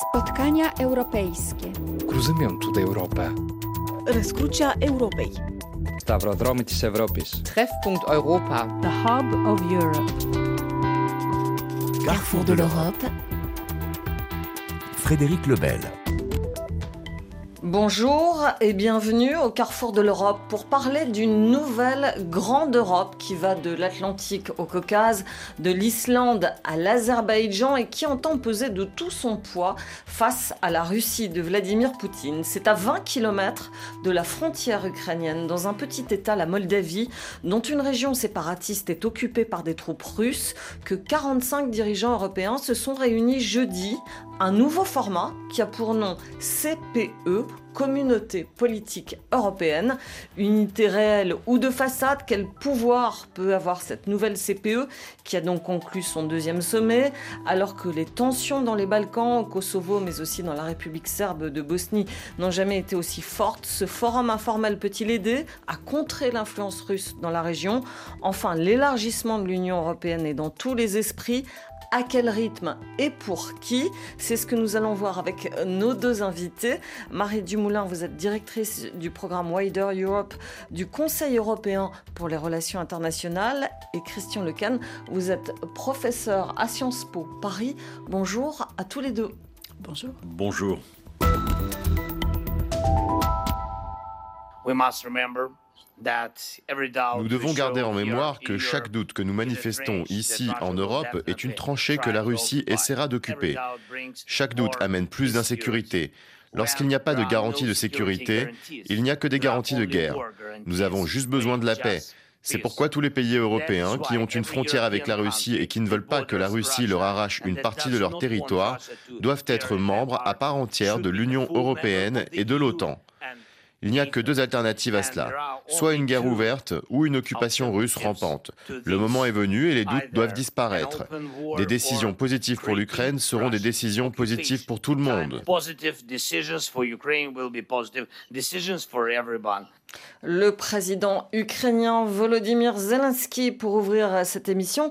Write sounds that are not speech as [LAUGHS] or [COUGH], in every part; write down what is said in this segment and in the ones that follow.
Spotkania europejskie. Rozumiem tutaj Europę. Rescrucia Europei. Stavrodromić się w Europie. Treffpunkt Europa. The Hub of Europe. Carrefour de l'Europe. Frédéric Lebel. Bonjour et bienvenue au Carrefour de l'Europe pour parler d'une nouvelle grande Europe qui va de l'Atlantique au Caucase, de l'Islande à l'Azerbaïdjan et qui entend peser de tout son poids face à la Russie de Vladimir Poutine. C'est à 20 km de la frontière ukrainienne, dans un petit État, la Moldavie, dont une région séparatiste est occupée par des troupes russes, que 45 dirigeants européens se sont réunis jeudi un nouveau format qui a pour nom CPE, Communauté politique européenne, unité réelle ou de façade, quel pouvoir peut avoir cette nouvelle CPE qui a donc conclu son deuxième sommet, alors que les tensions dans les Balkans, au Kosovo, mais aussi dans la République serbe de Bosnie n'ont jamais été aussi fortes, ce forum informel peut-il aider à contrer l'influence russe dans la région? Enfin, l'élargissement de l'Union européenne est dans tous les esprits, à quel rythme et pour qui C'est ce que nous allons voir avec nos deux invités. Marie Dumoulin, vous êtes directrice du programme Wider Europe du Conseil européen pour les relations internationales et Christian Lecan, vous êtes professeur à Sciences Po Paris. Bonjour à tous les deux. Bonjour. Bonjour. We must remember nous devons garder en mémoire que chaque doute que nous manifestons ici en Europe est une tranchée que la Russie essaiera d'occuper. Chaque doute amène plus d'insécurité. Lorsqu'il n'y a pas de garantie de sécurité, il n'y a que des garanties de guerre. Nous avons juste besoin de la paix. C'est pourquoi tous les pays européens qui ont une frontière avec la Russie et qui ne veulent pas que la Russie leur arrache une partie de leur territoire doivent être membres à part entière de l'Union européenne et de l'OTAN. Il n'y a que deux alternatives à cela, soit une guerre ouverte ou une occupation russe rampante. Le moment est venu et les doutes doivent disparaître. Des décisions positives pour l'Ukraine seront des décisions positives pour tout le monde. Le président ukrainien Volodymyr Zelensky, pour ouvrir cette émission,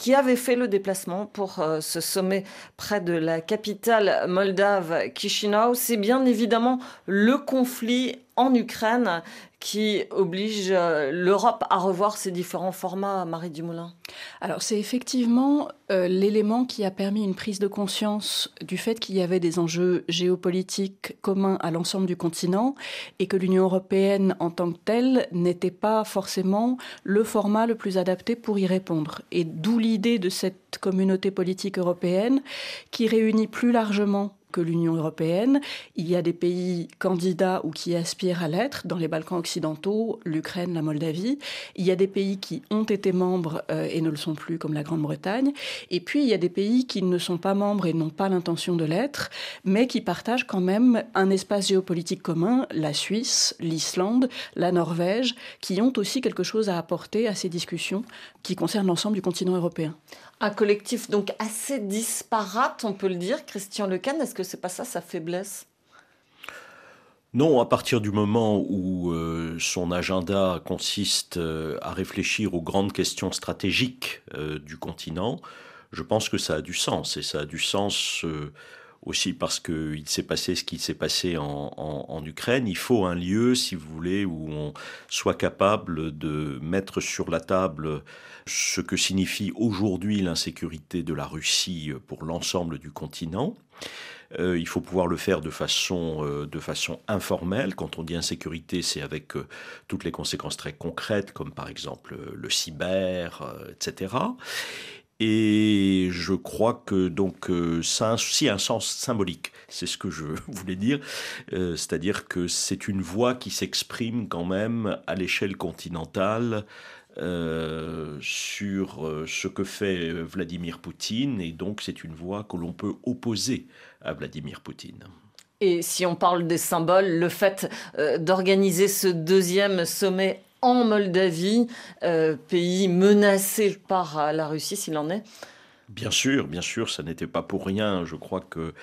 qui avait fait le déplacement pour euh, ce sommet près de la capitale moldave Chisinau. C'est bien évidemment le conflit en Ukraine qui oblige euh, l'Europe à revoir ses différents formats, Marie Dumoulin? Alors c'est effectivement euh, l'élément qui a permis une prise de conscience du fait qu'il y avait des enjeux géopolitiques communs à l'ensemble du continent et que l'Union européenne en tant que telle n'était pas forcément le format le plus adapté pour y répondre. Et d'où l'idée de cette communauté politique européenne qui réunit plus largement que l'Union européenne. Il y a des pays candidats ou qui aspirent à l'être, dans les Balkans occidentaux, l'Ukraine, la Moldavie. Il y a des pays qui ont été membres euh, et ne le sont plus, comme la Grande-Bretagne. Et puis, il y a des pays qui ne sont pas membres et n'ont pas l'intention de l'être, mais qui partagent quand même un espace géopolitique commun, la Suisse, l'Islande, la Norvège, qui ont aussi quelque chose à apporter à ces discussions qui concernent l'ensemble du continent européen. Un collectif donc assez disparate, on peut le dire. Christian Lecan, est-ce que c'est pas ça sa faiblesse? Non, à partir du moment où euh, son agenda consiste euh, à réfléchir aux grandes questions stratégiques euh, du continent, je pense que ça a du sens. Et ça a du sens aussi parce qu'il s'est passé ce qui s'est passé en, Ukraine. Il faut un lieu, si vous voulez, où on soit capable de mettre sur la table ce que signifie aujourd'hui l'insécurité de la Russie pour l'ensemble du continent. Euh, il faut pouvoir le faire de façon, euh, de façon informelle. Quand on dit insécurité, c'est avec euh, toutes les conséquences très concrètes, comme par exemple le cyber, etc. Et je crois que donc ça a aussi un sens symbolique. C'est ce que je [LAUGHS] voulais dire, c'est-à-dire que c'est une voix qui s'exprime quand même à l'échelle continentale euh, sur euh, ce que fait Vladimir Poutine, et donc c'est une voix que l'on peut opposer à Vladimir Poutine. Et si on parle des symboles, le fait euh, d'organiser ce deuxième sommet en Moldavie, pays menacé par la Russie s'il en est Bien sûr, bien sûr, ça n'était pas pour rien. Je crois que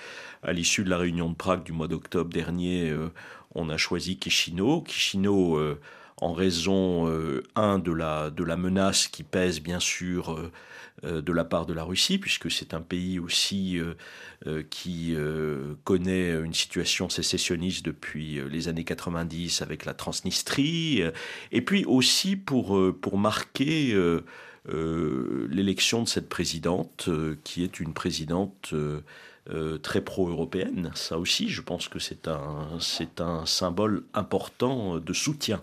à l'issue de la réunion de Prague du mois d'octobre dernier, on a choisi Chisinau. Chisinau en raison, un, de la, de la menace qui pèse bien sûr de la part de la Russie, puisque c'est un pays aussi qui connaît une situation sécessionniste depuis les années 90 avec la Transnistrie, et puis aussi pour, marquer l'élection de cette présidente, qui est une présidente euh, très pro-européenne. Ça aussi, je pense que c'est un symbole important de soutien.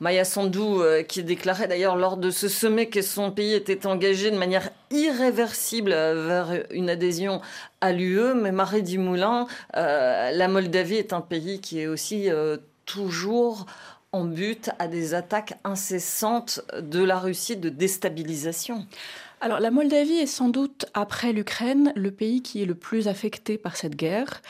Maya Sandou, euh, qui déclarait d'ailleurs lors de ce sommet que son pays était engagé de manière irréversible vers une adhésion à l'UE. Mais Marie Dumoulin, euh, la Moldavie est un pays qui est aussi toujours en but à des attaques incessantes de la Russie de déstabilisation. Alors la Moldavie est sans doute, après l'Ukraine, le pays qui est le plus affecté par cette guerre.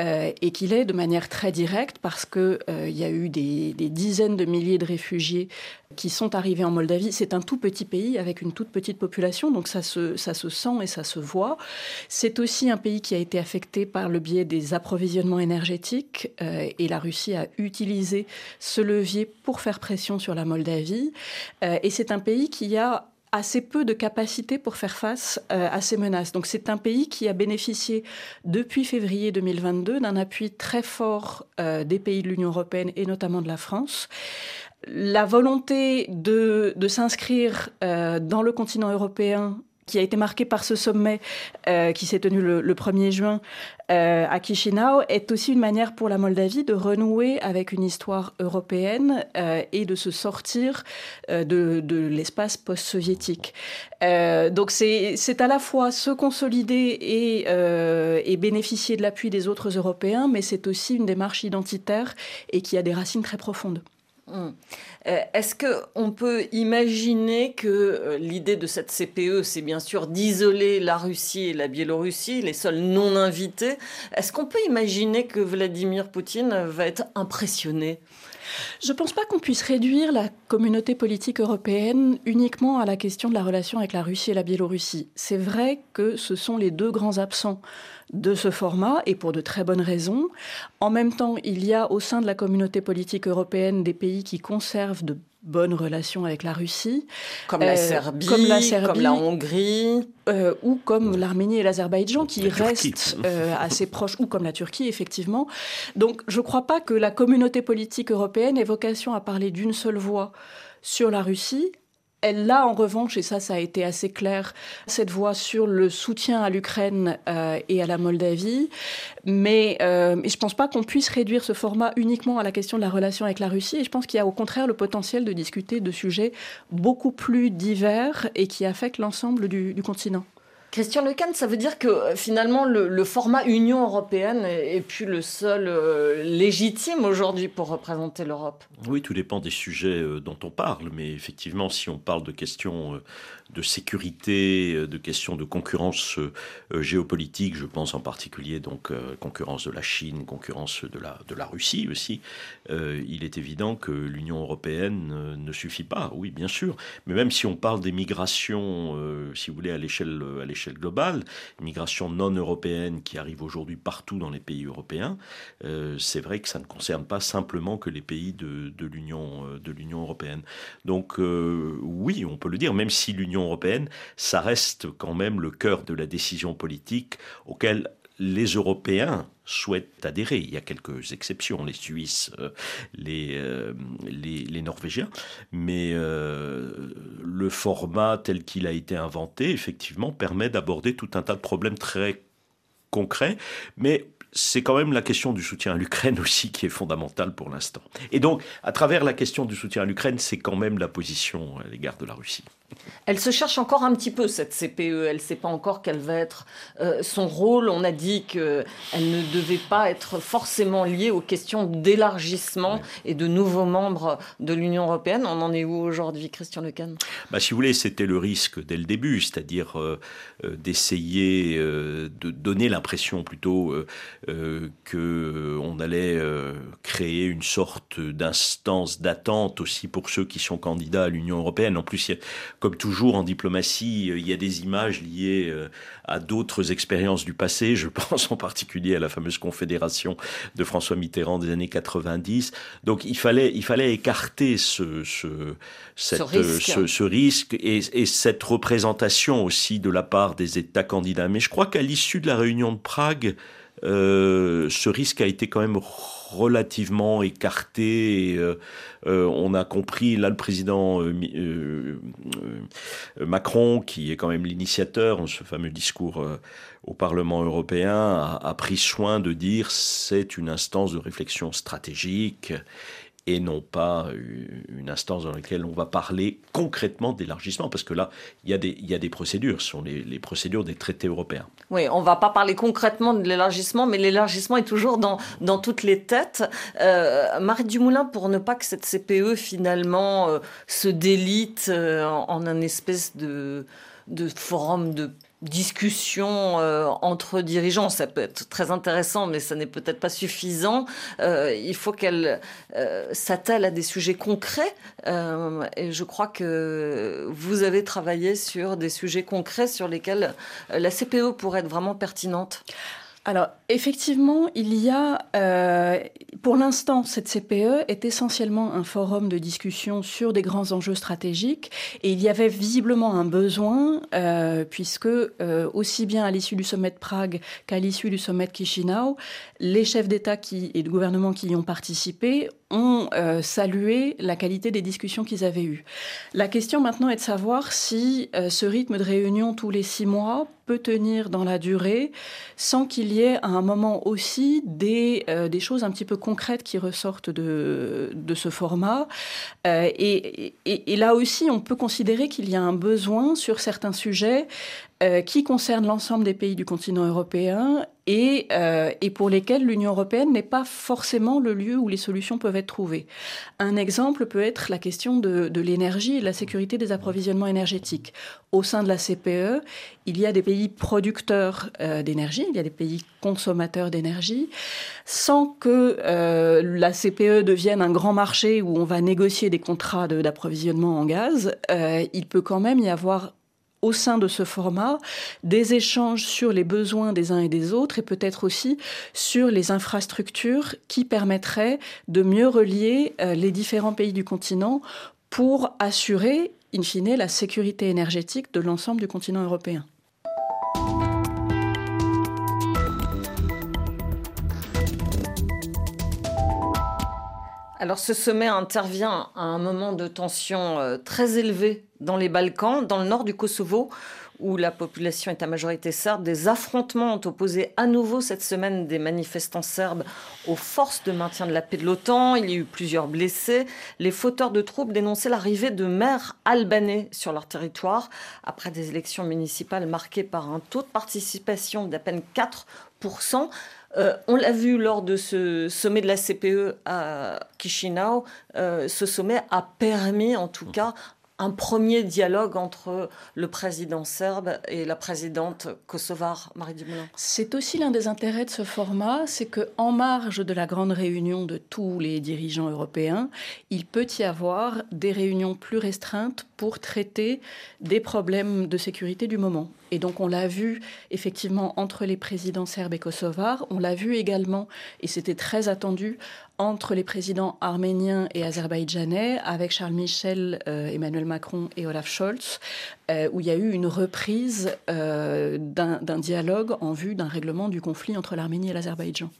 Euh, et qu'il est de manière très directe parce qu'il euh, y a eu des, dizaines de milliers de réfugiés qui sont arrivés en Moldavie. C'est un tout petit pays avec une toute petite population, donc ça se, ça se sent et ça se voit. C'est aussi un pays qui a été affecté par le biais des approvisionnements énergétiques euh, et la Russie a utilisé ce levier pour faire pression sur la Moldavie. et c'est un pays qui a assez peu de capacité pour faire face euh, à ces menaces. Donc c'est un pays qui a bénéficié depuis février 2022 d'un appui très fort euh, des pays de l'Union européenne et notamment de la France. La volonté de, de s'inscrire euh, dans le continent européen qui a été marqué par ce sommet euh, qui s'est tenu le, 1er juin euh, à Chisinau, est aussi une manière pour la Moldavie de renouer avec une histoire européenne euh, et de se sortir de, l'espace post-soviétique. donc c'est à la fois se consolider et bénéficier de l'appui des autres Européens, mais c'est aussi une démarche identitaire et qui a des racines très profondes. Hum. Euh, est-ce qu'on peut imaginer que euh, l'idée de cette CPE, c'est bien sûr d'isoler la Russie et la Biélorussie, les seuls non invités Est-ce qu'on peut imaginer que Vladimir Poutine va être impressionné? Je ne pense pas qu'on puisse réduire la communauté politique européenne uniquement à la question de la relation avec la Russie et la Biélorussie. C'est vrai que ce sont les deux grands absents de ce format et pour de très bonnes raisons. En même temps, il y a au sein de la communauté politique européenne des pays qui conservent de bonnes relations avec la Russie. Comme, la, euh, Serbie, comme la comme la Hongrie. Euh, ou comme l'Arménie et l'Azerbaïdjan qui restent euh, assez proches, ou comme la Turquie, effectivement. Donc je ne crois pas que la communauté politique européenne ait vocation à parler d'une seule voix sur la Russie, elle a en revanche, et ça ça a été assez clair, cette voix sur le soutien à l'Ukraine euh, et à la Moldavie. Mais euh, je ne pense pas qu'on puisse réduire ce format uniquement à la question de la relation avec la Russie. Et je pense qu'il y a au contraire le potentiel de discuter de sujets beaucoup plus divers et qui affectent l'ensemble du continent. Christian Lecan, ça veut dire que euh, finalement le, format Union européenne est, plus le seul euh, légitime aujourd'hui pour représenter l'Europe. Oui, tout dépend des sujets euh, dont on parle, mais effectivement, si on parle de questions de sécurité, de questions de concurrence géopolitique, je pense en particulier donc concurrence de la Chine, concurrence de la, de la Russie aussi, il est évident que l'Union européenne ne suffit pas, oui, bien sûr, mais même si on parle des migrations, si vous voulez, à l'échelle l'échelle globale, migration non européenne qui arrive aujourd'hui partout dans les pays européens, euh, c'est vrai que ça ne concerne pas simplement que les pays de, euh, l'Union européenne. Donc euh, oui, on peut le dire, même si l'Union européenne, ça reste quand même le cœur de la décision politique auquel les Européens souhaitent adhérer. Il y a quelques exceptions, les Suisses, euh, euh, les, Norvégiens, mais euh, le format tel qu'il a été inventé, effectivement, permet d'aborder tout un tas de problèmes très concrets, mais c'est quand même la question du soutien à l'Ukraine [LAUGHS] aussi qui est fondamentale pour l'instant. Et donc, à travers la question du soutien à l'Ukraine, c'est quand même la position à l'égard de la Russie. Elle se cherche encore un petit peu, cette CPE. Elle ne sait pas encore quel va être euh, son rôle. On a dit qu'elle ne devait pas être forcément liée aux questions d'élargissement et de nouveaux membres de l'Union européenne. On en est où aujourd'hui, Christian Lecan bah, Si vous voulez, c'était le risque dès le début, c'est-à-dire euh, euh, d'essayer de donner l'impression plutôt qu'on allait créer une sorte d'instance d'attente aussi pour ceux qui sont candidats à l'Union européenne. En plus, comme toujours en diplomatie, il y a des images liées à d'autres expériences du passé. Je [LAUGHS] pense en particulier à la fameuse confédération de François Mitterrand des années 90. Donc il fallait, il fallait écarter ce, ce, ce risque, ce, risque et, et, cette représentation aussi de la part des États candidats. Mais je crois qu'à l'issue de la réunion de Prague, euh, ce risque a été quand même relativement écarté. Et, euh, euh, on a compris, là, le président Macron, qui est quand même l'initiateur de ce fameux discours au Parlement européen, a, a, pris soin de dire c'est une instance de réflexion stratégique et non pas une instance dans laquelle on va parler concrètement d'élargissement, parce que là, il y a des, procédures, ce sont les, procédures des traités européens. Oui, on ne va pas parler concrètement de l'élargissement, mais l'élargissement est toujours dans, toutes les têtes. Euh, Marie Dumoulin, pour ne pas que cette CPE finalement euh, se délite euh, en, un espèce de forum de discussion euh, entre dirigeants, ça peut être très intéressant, mais ça n'est peut-être pas suffisant. Euh, il faut qu'elle euh, s'attelle à des sujets concrets. et je crois que vous avez travaillé sur des sujets concrets sur lesquels la CPE pourrait être vraiment pertinente. Alors, effectivement, il y a, euh, pour l'instant, cette CPE est essentiellement un forum de discussion sur des grands enjeux stratégiques, et il y avait visiblement un besoin, euh, puisque euh, aussi bien à l'issue du sommet de Prague qu'à l'issue du sommet de Chisinau, les chefs d'État et de gouvernement qui y ont participé ont euh, salué la qualité des discussions qu'ils avaient eues. La question maintenant est de savoir si euh, ce rythme de réunion tous les six mois peut tenir dans la durée sans qu'il y ait à un moment aussi des, euh, des choses un petit peu concrètes qui ressortent de, de ce format. Et, et, et, là aussi, on peut considérer qu'il y a un besoin sur certains sujets qui concernent l'ensemble des pays du continent européen et, euh, et pour lesquels l'Union européenne n'est pas forcément le lieu où les solutions peuvent être trouvées. Un exemple peut être la question de, l'énergie et de la sécurité des approvisionnements énergétiques. Au sein de la CPE, il y a des pays producteurs euh, d'énergie, il y a des pays consommateurs d'énergie, sans que euh, la CPE devienne un grand marché où on va négocier des contrats d'approvisionnement en gaz. Euh, il peut quand même y avoir au sein de ce format des échanges sur les besoins des uns et des autres et peut-être aussi sur les infrastructures qui permettraient de mieux relier euh, les différents pays du continent pour assurer, in fine, la sécurité énergétique de l'ensemble du continent européen. Alors ce sommet intervient à un moment de tension euh, très élevé dans les Balkans, dans le nord du Kosovo, où la population est à majorité serbe. Des affrontements ont opposé à nouveau cette semaine des manifestants serbes aux forces de maintien de la paix de l'OTAN. Il y a eu plusieurs blessés. Les fauteurs de troupes dénonçaient l'arrivée de maires albanais sur leur territoire après des élections municipales marquées par un taux de participation d'à peine 4%. Euh, on l'a vu lors de ce sommet de la CPE à Chisinau, euh, ce sommet a permis en tout cas un premier dialogue entre le président serbe et la présidente kosovare, Marie Dumoulin. C'est aussi l'un des intérêts de ce format, c'est que en marge de la grande réunion de tous les dirigeants européens, il peut y avoir des réunions plus restreintes pour traiter des problèmes de sécurité du moment. Et donc on l'a vu effectivement entre les présidents serbes et kosovars, on l'a vu également, et c'était très attendu, entre les présidents arméniens et azerbaïdjanais, avec Charles Michel, euh, Emmanuel Macron et Olaf Scholz, euh, où il y a eu une reprise euh, d'un dialogue en vue d'un règlement du conflit entre l'Arménie et l'Azerbaïdjan.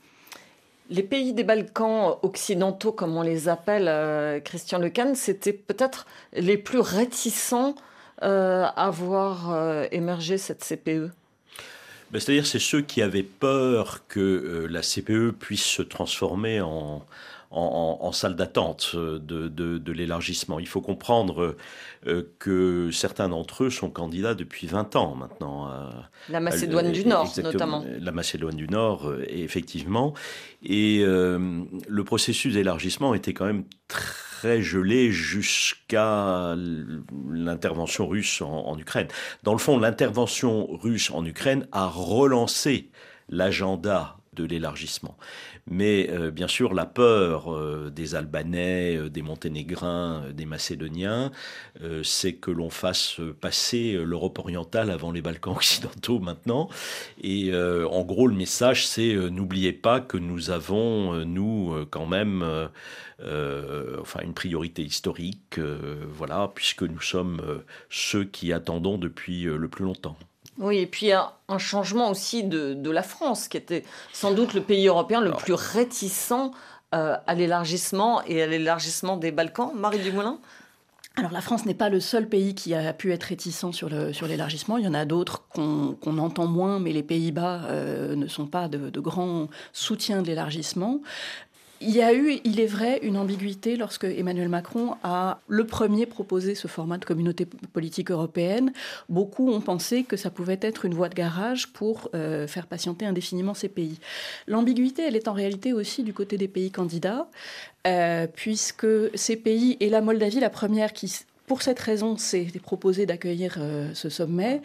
Les pays des Balkans occidentaux, comme on les appelle, Christian Lecan, c'était peut-être les plus réticents à voir émerger cette CPE ben, c'est-à-dire c'est ceux qui avaient peur que euh, la CPE puisse se transformer en, en, salle d'attente de, de, l'élargissement. Il faut comprendre euh, que certains d'entre eux sont candidats depuis 20 ans maintenant. la Macédoine du Nord, notamment. La Macédoine du Nord, euh, effectivement. Et le processus d'élargissement était quand même très très gelé jusqu'à l'intervention russe en, Ukraine. Dans le fond, l'intervention russe en Ukraine a relancé l'agenda de l'élargissement. Mais euh, bien sûr, la peur euh, des Albanais, euh, des Monténégrins, des Macédoniens, c'est que l'on fasse passer l'Europe orientale avant les Balkans [LAUGHS] occidentaux maintenant. Et en gros, le message, c'est n'oubliez pas que nous avons, nous, quand même, une priorité historique, voilà, puisque nous sommes ceux qui attendons depuis le plus longtemps. Oui, et puis un, un changement aussi de, la France, qui était sans doute le pays européen le plus réticent euh, à l'élargissement et à l'élargissement des Balkans. Marie Dumoulin? Alors la France n'est pas le seul pays qui a pu être réticent sur l'élargissement. Il y en a d'autres qu'on entend moins, mais les Pays-Bas euh, ne sont pas de, de grands soutiens de l'élargissement. Il y a eu, il est vrai, une ambiguïté lorsque Emmanuel Macron a le premier proposé ce format de communauté politique européenne. Beaucoup ont pensé que ça pouvait être une voie de garage pour euh, faire patienter indéfiniment ces pays. L'ambiguïté, elle est en réalité aussi du côté des pays candidats, euh, puisque ces pays, et la Moldavie, la première qui, pour cette raison, s'est proposé d'accueillir euh, ce sommet,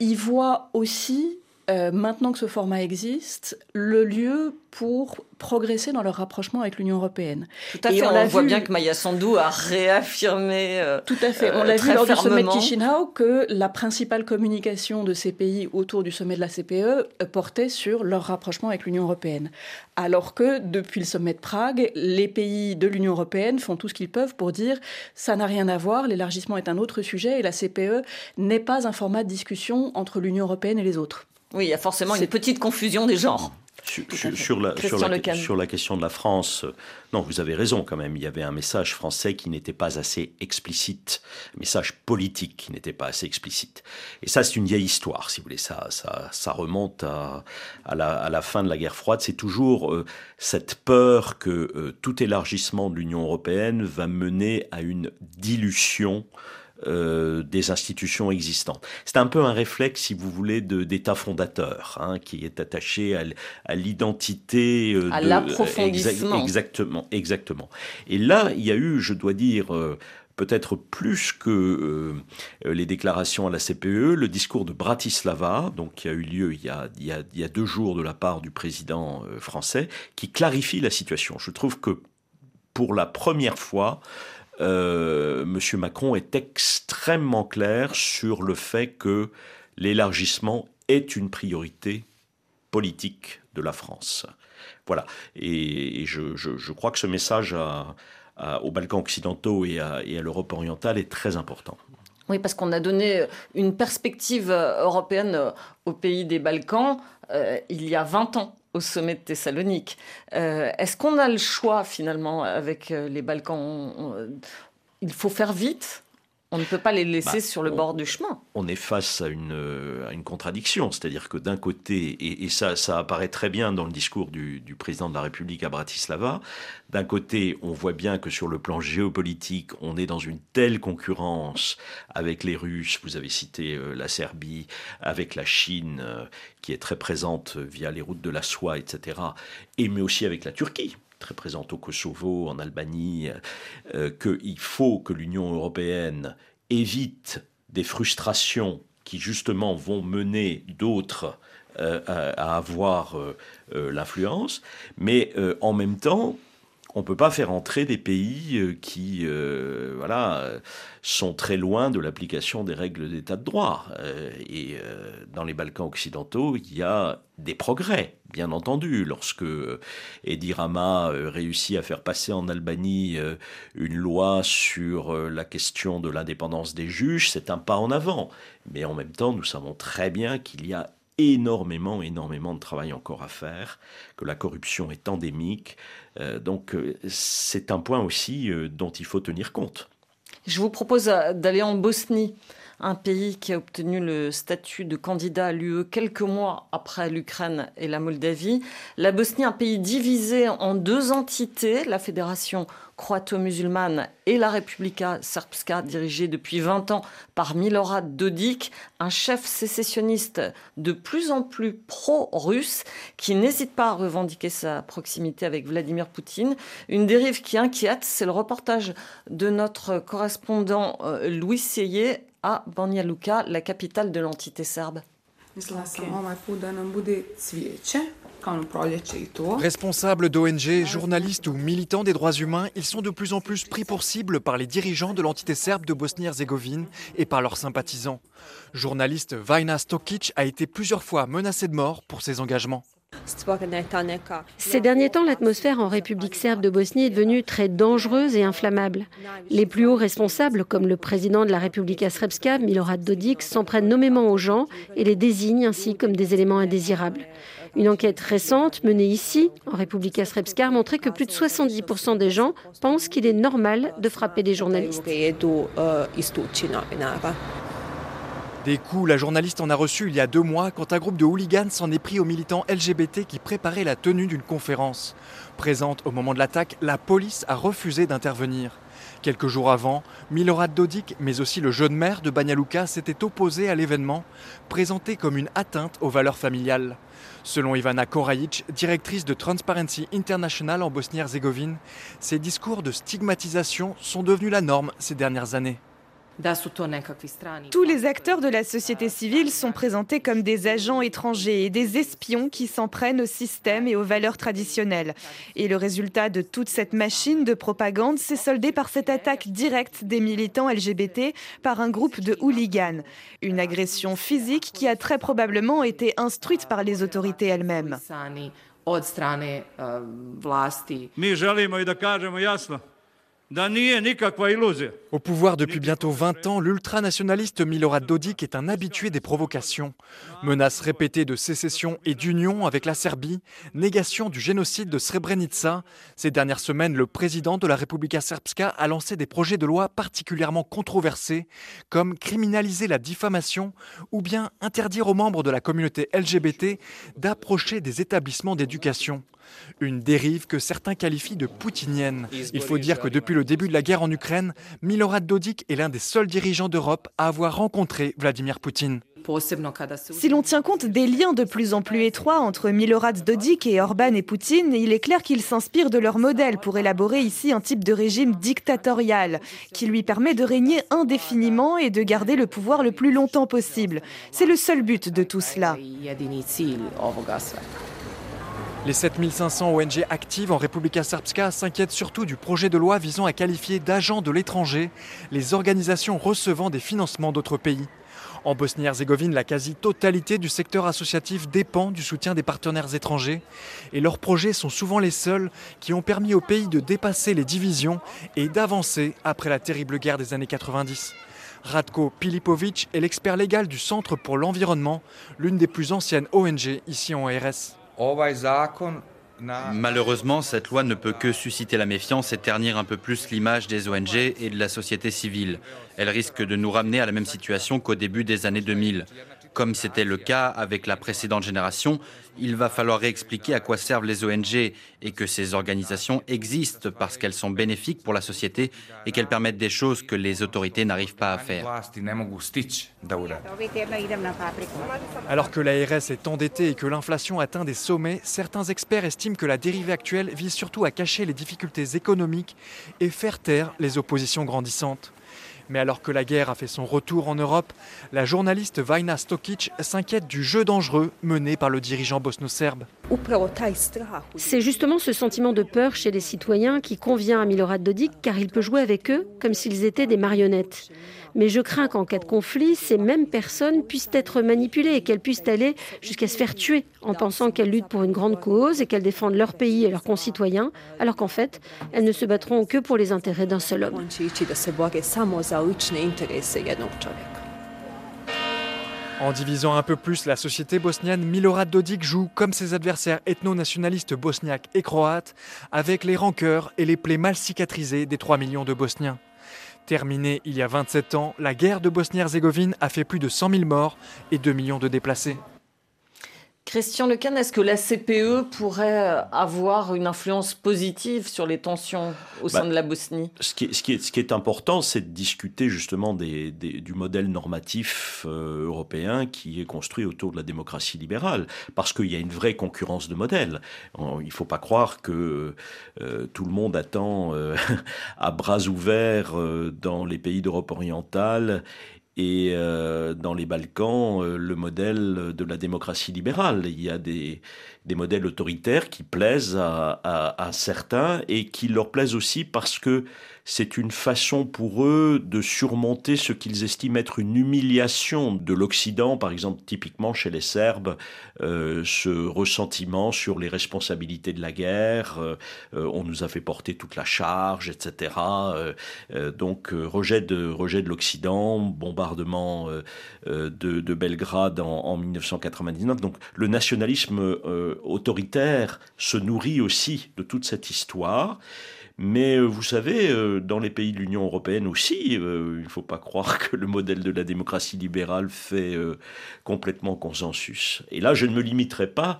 y voit aussi maintenant que ce format existe, le lieu pour progresser dans leur rapprochement avec l'Union européenne. Tout à fait. Et on, voit bien que Maya Sandu a réaffirmé. Euh, Tout à fait. On l'a euh, vu lors du sommet de Chisinau que la principale communication de ces pays autour du sommet de la CPE euh, portait sur leur rapprochement avec l'Union européenne. Alors que depuis le sommet de Prague, les pays de l'Union européenne font tout ce qu'ils peuvent pour dire ça n'a rien à voir, l'élargissement est un autre sujet et la CPE n'est pas un format de discussion entre l'Union européenne et les autres. Oui, il y a forcément une petite confusion des genres. Sur, la, sur, la, question de la France, euh, non, vous avez raison quand même. Il y avait un message français qui n'était pas assez explicite, un message politique qui n'était pas assez explicite. Et ça, c'est une vieille histoire, si vous voulez. Ça, ça, ça remonte à, à, la, fin de la guerre froide. C'est toujours euh, cette peur que euh, tout élargissement de l'Union européenne va mener à une dilution euh, des institutions existantes. C'est un peu un réflexe, si vous voulez, d'État fondateur, hein, qui est attaché à, l'identité. Euh, à l'approfondissement. exactement, exactement. Et là, il y a eu, je dois dire, euh, peut-être plus que les déclarations à la CPE, le discours de Bratislava, donc qui a eu lieu il y a, il y a deux jours de la part du président français, qui clarifie la situation. Je trouve que pour la première fois, euh, M. Macron est extrêmement clair sur le fait que l'élargissement est une priorité politique de la France. Voilà. Et, je, crois que ce message aux Balkans occidentaux et à, l'Europe orientale est très important. Oui, parce qu'on a donné une perspective européenne aux pays des Balkans euh, il y a 20 ans au sommet de Thessalonique. Euh, est-ce qu'on a le choix finalement avec euh, les Balkans? Il faut faire vite on ne peut pas les laisser bah, sur le bord du chemin. On est face à une, à une contradiction, c'est-à-dire que d'un côté, et, ça, ça apparaît très bien dans le discours du, du président de la République à Bratislava, d'un côté, on voit bien que sur le plan géopolitique, on est dans une telle concurrence avec les Russes, vous avez cité euh, la Serbie, avec la Chine, euh, qui est très présente via les routes de la soie, etc., et mais aussi avec la Turquie très présente au Kosovo, en Albanie, euh, qu'il faut que l'Union européenne évite des frustrations qui justement vont mener d'autres euh, à, avoir euh, l'influence, mais en même temps, on peut pas faire entrer des pays euh, qui euh, voilà, sont très loin de l'application des règles d'état de droit. Euh, et dans les Balkans occidentaux, il y a des progrès, bien entendu. Lorsque Edi Rama réussit à faire passer en Albanie une loi sur la question de l'indépendance des juges, c'est un pas en avant. Mais en même temps, nous savons très bien qu'il y a énormément, énormément de travail encore à faire, que la corruption est endémique. Euh, donc euh, c'est un point aussi euh, dont il faut tenir compte. Je vous propose d'aller en Bosnie, un pays qui a obtenu le statut de candidat à l'UE quelques mois après l'Ukraine et la Moldavie. La Bosnie, un pays divisé en deux entités, la Fédération croato-musulmane et la Republika Srpska, dirigée depuis 20 ans par Milorad Dodik, un chef sécessionniste de plus en plus pro-russe qui n'hésite pas à revendiquer sa proximité avec Vladimir Poutine. Une dérive qui inquiète, c'est le reportage de notre correspondant euh, Louis Seyé à Banja Luka, la capitale de l'entité serbe. Responsables d'ONG, journalistes ou militants des droits humains, ils sont de plus en plus pris pour cible par les dirigeants de l'entité serbe de Bosnie-Herzégovine et par leurs sympathisants. Journaliste Vajna Stokic a été plusieurs fois menacé de mort pour ses engagements. Ces derniers temps, l'atmosphère en République serbe de Bosnie est devenue très dangereuse et inflammable. Les plus hauts responsables, comme le président de la République Srpska, Milorad Dodik, s'en prennent nommément aux gens et les désignent ainsi comme des éléments indésirables. Une enquête récente menée ici, en République Srpska, a montré que plus de 70% des gens pensent qu'il est normal de frapper des journalistes. Des coups, la journaliste en a reçu il y a deux mois quand un groupe de hooligans s'en est pris aux militants LGBT qui préparaient la tenue d'une conférence. Présente au moment de l'attaque, la police a refusé d'intervenir. Quelques jours avant, Milorad Dodik, mais aussi le jeune maire de Banja Luka, s'était opposé à l'événement, présenté comme une atteinte aux valeurs familiales. Selon Ivana Korajic, directrice de Transparency International en Bosnie-Herzégovine, ces discours de stigmatisation sont devenus la norme ces dernières années. Tous les acteurs de la société civile sont présentés comme des agents étrangers et des espions qui s'en prennent au système et aux valeurs traditionnelles. Et le résultat de toute cette machine de propagande s'est soldé par cette attaque directe des militants LGBT par un groupe de hooligans. Une agression physique qui a très probablement été instruite par les autorités elles-mêmes. Au pouvoir depuis bientôt 20 ans, l'ultranationaliste Milorad Dodik est un habitué des provocations. Menaces répétées de sécession et d'union avec la Serbie, négation du génocide de Srebrenica. Ces dernières semaines, le président de la Republika Srpska a lancé des projets de loi particulièrement controversés, comme criminaliser la diffamation ou bien interdire aux membres de la communauté LGBT d'approcher des établissements d'éducation. Une dérive que certains qualifient de poutinienne. Il faut dire que depuis le début de la guerre en Ukraine, Milorad Dodik est l'un des seuls dirigeants d'Europe à avoir rencontré Vladimir Poutine. Si l'on tient compte des liens de plus en plus étroits entre Milorad Dodik et Orban et Poutine, il est clair qu'il s'inspire de leur modèle pour élaborer ici un type de régime dictatorial qui lui permet de régner indéfiniment et de garder le pouvoir le plus longtemps possible. C'est le seul but de tout cela. Les 7500 ONG actives en Republika Srpska s'inquiètent surtout du projet de loi visant à qualifier d'agents de l'étranger les organisations recevant des financements d'autres pays. En Bosnie-Herzégovine, la quasi-totalité du secteur associatif dépend du soutien des partenaires étrangers et leurs projets sont souvent les seuls qui ont permis au pays de dépasser les divisions et d'avancer après la terrible guerre des années 90. Radko Pilipovic est l'expert légal du Centre pour l'environnement, l'une des plus anciennes ONG ici en RS. Malheureusement, cette loi ne peut que susciter la méfiance et ternir un peu plus l'image des ONG et de la société civile. Elle risque de nous ramener à la même situation qu'au début des années 2000. Comme c'était le cas avec la précédente génération, il va falloir réexpliquer à quoi servent les ONG et que ces organisations existent parce qu'elles sont bénéfiques pour la société et qu'elles permettent des choses que les autorités n'arrivent pas à faire. Alors que l'ARS est endettée et que l'inflation atteint des sommets, certains experts estiment que la dérivée actuelle vise surtout à cacher les difficultés économiques et faire taire les oppositions grandissantes. Mais alors que la guerre a fait son retour en Europe, la journaliste Vajna Stokic s'inquiète du jeu dangereux mené par le dirigeant bosno-serbe. C'est justement ce sentiment de peur chez les citoyens qui convient à Milorad Dodik car il peut jouer avec eux comme s'ils étaient des marionnettes. Mais je crains qu'en cas de conflit, ces mêmes personnes puissent être manipulées et qu'elles puissent aller jusqu'à se faire tuer en pensant qu'elles luttent pour une grande cause et qu'elles défendent leur pays et leurs concitoyens, alors qu'en fait, elles ne se battront que pour les intérêts d'un seul homme. En divisant un peu plus la société bosnienne, Milorad Dodik joue comme ses adversaires ethno-nationalistes bosniaques et croates, avec les rancœurs et les plaies mal cicatrisées des 3 millions de Bosniens. Terminée il y a 27 ans, la guerre de Bosnie-Herzégovine a fait plus de 100 000 morts et 2 millions de déplacés. Christian Lecan, est-ce que la CPE pourrait avoir une influence positive sur les tensions au sein bah, de la Bosnie? ce qui, est, ce, qui est, ce qui, est, important, c'est de discuter justement des, des, du modèle normatif euh, européen qui est construit autour de la démocratie libérale, parce qu'il y a une vraie concurrence de modèles. Il ne faut pas croire que euh, tout le monde attend euh, [LAUGHS] à bras ouverts dans les pays d'Europe orientale et euh, dans les Balkans, euh, le modèle de la démocratie libérale. Il y a des, modèles autoritaires qui plaisent à certains et qui leur plaisent aussi parce que c'est une façon pour eux de surmonter ce qu'ils estiment être une humiliation de l'Occident, par exemple typiquement chez les Serbes, euh, ce ressentiment sur les responsabilités de la guerre, euh, euh, on nous a fait porter toute la charge, etc. donc rejet de, l'Occident, bombardement de, de, Belgrade en, en, 1999. Donc le nationalisme autoritaire se nourrit aussi de toute cette histoire. Mais euh, vous savez, euh, dans les pays de l'Union européenne aussi, euh, il ne faut pas croire que le modèle de la démocratie libérale fait complètement consensus. Et là, je ne me limiterai pas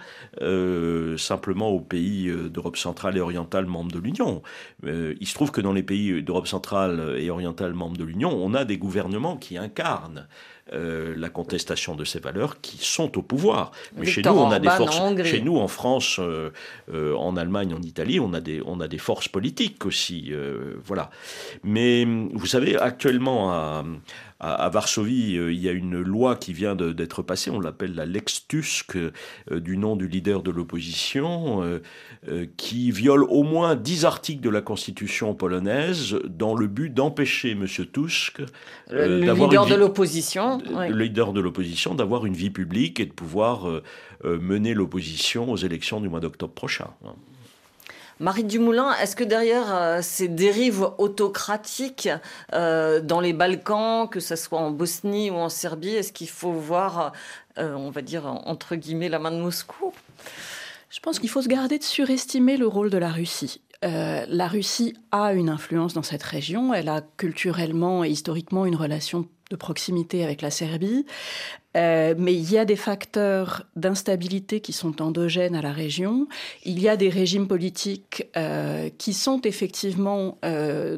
simplement aux pays d'Europe centrale et orientale membres de l'Union. il se trouve que dans les pays d'Europe centrale et orientale membres de l'Union, on a des gouvernements qui incarnent euh, la contestation de ces valeurs qui sont au pouvoir. Mais chez nous, on a des forces. Chez nous, en France, euh, euh, en Allemagne, en Italie, on a des, on a des forces politiques aussi. voilà. Mais vous savez, actuellement à, à, Varsovie, euh, il y a une loi qui vient d'être passée, on l'appelle la Lex Tusk, euh, du nom du leader de l'opposition, euh, qui viole au moins dix articles de la constitution polonaise dans le but d'empêcher M. Tusk, le, leader de l'opposition, le leader de l'opposition, d'avoir une vie publique et de pouvoir mener l'opposition aux élections du mois d'octobre prochain. Marie Dumoulin, est-ce que derrière euh, ces dérives autocratiques euh, dans les Balkans, que ce soit en Bosnie ou en Serbie, est-ce qu'il faut voir, euh, on va dire, entre guillemets, la main de Moscou? Je pense qu'il faut se garder de surestimer le rôle de la Russie. la Russie a une influence dans cette région. Elle a culturellement et historiquement une relation de proximité avec la Serbie. Euh, mais il y a des facteurs d'instabilité qui sont endogènes à la région. Il y a des régimes politiques euh, qui sont effectivement, euh,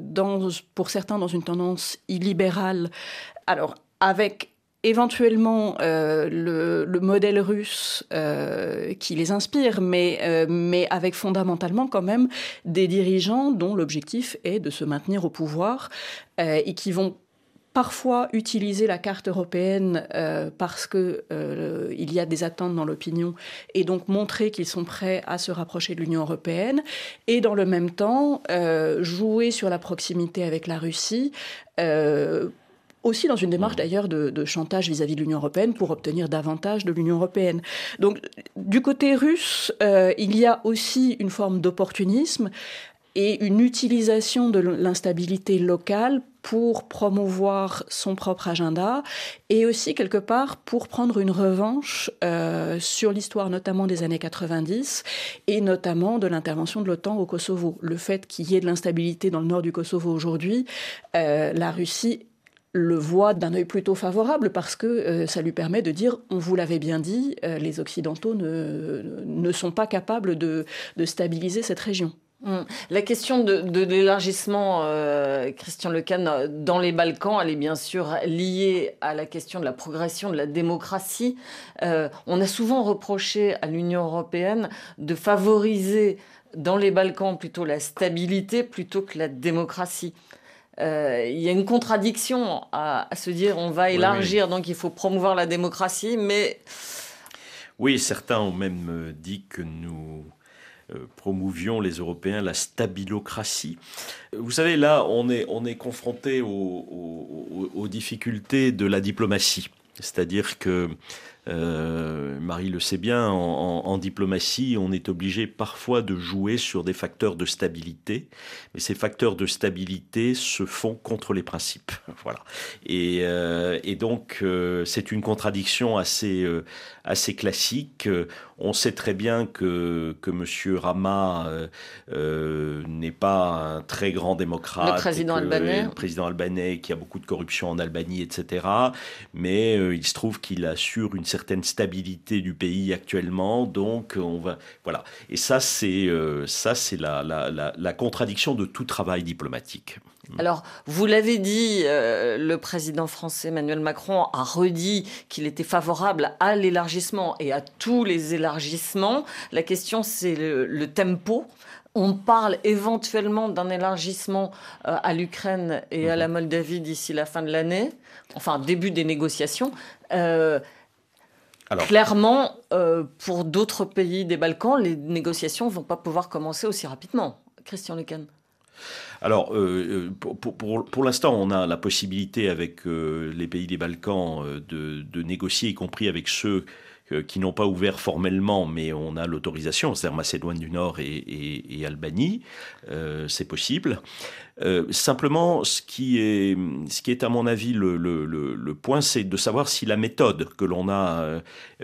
pour certains, dans une tendance illibérale. Alors, avec éventuellement le, le, modèle russe qui les inspire, mais avec fondamentalement quand même des dirigeants dont l'objectif est de se maintenir au pouvoir et qui vont parfois utiliser la carte européenne euh, parce que euh, il y a des attentes dans l'opinion et donc montrer qu'ils sont prêts à se rapprocher de l'Union européenne et dans le même temps euh, jouer sur la proximité avec la Russie aussi dans une démarche d'ailleurs de, chantage vis-à-vis de l'Union européenne pour obtenir davantage de l'Union européenne. Donc du côté russe, il y a aussi une forme d'opportunisme et une utilisation de l'instabilité locale pour promouvoir son propre agenda et aussi quelque part pour prendre une revanche euh, sur l'histoire notamment des années 90 et notamment de l'intervention de l'OTAN au Kosovo. Le fait qu'il y ait de l'instabilité dans le nord du Kosovo aujourd'hui, euh, la Russie le voit d'un œil plutôt favorable parce que euh, ça lui permet de dire on vous l'avait bien dit, les Occidentaux ne, sont pas capables de stabiliser cette région. Hum. La question de, l'élargissement, euh, Christian Lecan, dans les Balkans, elle est bien sûr liée à la question de la progression de la démocratie. Euh, on a souvent reproché à l'Union européenne de favoriser dans les Balkans plutôt la stabilité plutôt que la démocratie. Euh, il y a une contradiction à, se dire on va élargir, donc il faut promouvoir la démocratie, mais... Oui, certains ont même dit que nous promouvions les Européens la stabilocratie. Vous savez, là, on est, on est confronté aux difficultés de la diplomatie. C'est-à-dire que euh, Marie le sait bien, en, diplomatie, on est obligé parfois de jouer sur des facteurs de stabilité, mais ces facteurs de stabilité se font contre les principes. [LAUGHS] voilà. Et, euh, donc, euh, c'est une contradiction assez, assez classique. On sait très bien que, que M. Rama n'est pas un très grand démocrate. Le président albanais. Le président albanais qui a beaucoup de corruption en Albanie, etc. Mais il se trouve qu'il assure une certaine stabilité du pays actuellement. Donc, on va. Voilà. Et ça, c'est euh, ça, c'est la, la, la, contradiction de tout travail diplomatique. Alors, vous l'avez dit, euh, le président français Emmanuel Macron a redit qu'il était favorable à l'élargissement et à tous les élargissements. La question, c'est le, tempo. On parle éventuellement d'un élargissement euh, à l'Ukraine et à la mhm. Moldavie d'ici la fin de l'année, enfin début des négociations. clairement, euh, pour d'autres pays des Balkans, les négociations ne vont pas pouvoir commencer aussi rapidement. Christian Lecan. Alors, euh, pour, pour, l'instant, on a la possibilité avec les pays des Balkans de, négocier, y compris avec ceux qui n'ont pas ouvert formellement, mais on a l'autorisation, c'est-à-dire Macédoine du Nord et, Albanie, euh, c'est possible. Euh, simplement, ce qui, est, ce qui est à mon avis le, point, c'est de savoir si la méthode que l'on a euh,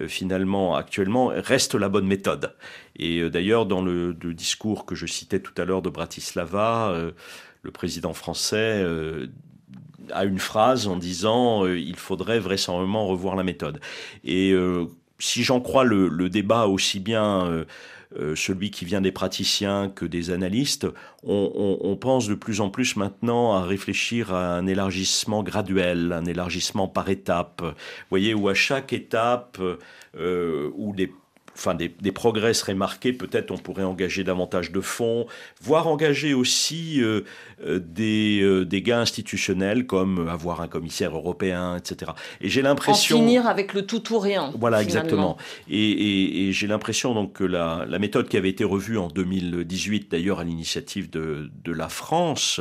finalement actuellement reste la bonne méthode. Et d'ailleurs, dans le, discours que je citais tout à l'heure de Bratislava, le président français a une phrase en disant il faudrait vraisemblablement revoir la méthode. Et si j'en crois le, débat aussi bien euh, euh, celui qui vient des praticiens que des analystes, on, pense de plus en plus maintenant à réfléchir à un élargissement graduel, un élargissement par étapes. Vous voyez, où à chaque étape, euh, où des enfin des, progrès seraient marqués, peut-être on pourrait engager davantage de fonds, voire engager aussi euh, euh, des, euh, des gains institutionnels comme avoir un commissaire européen, etc. Et j'ai l'impression... En finir avec le tout ou rien. Voilà, exactement. Et, j'ai l'impression donc que la, la, méthode qui avait été revue en 2018, d'ailleurs à l'initiative de, de, la France,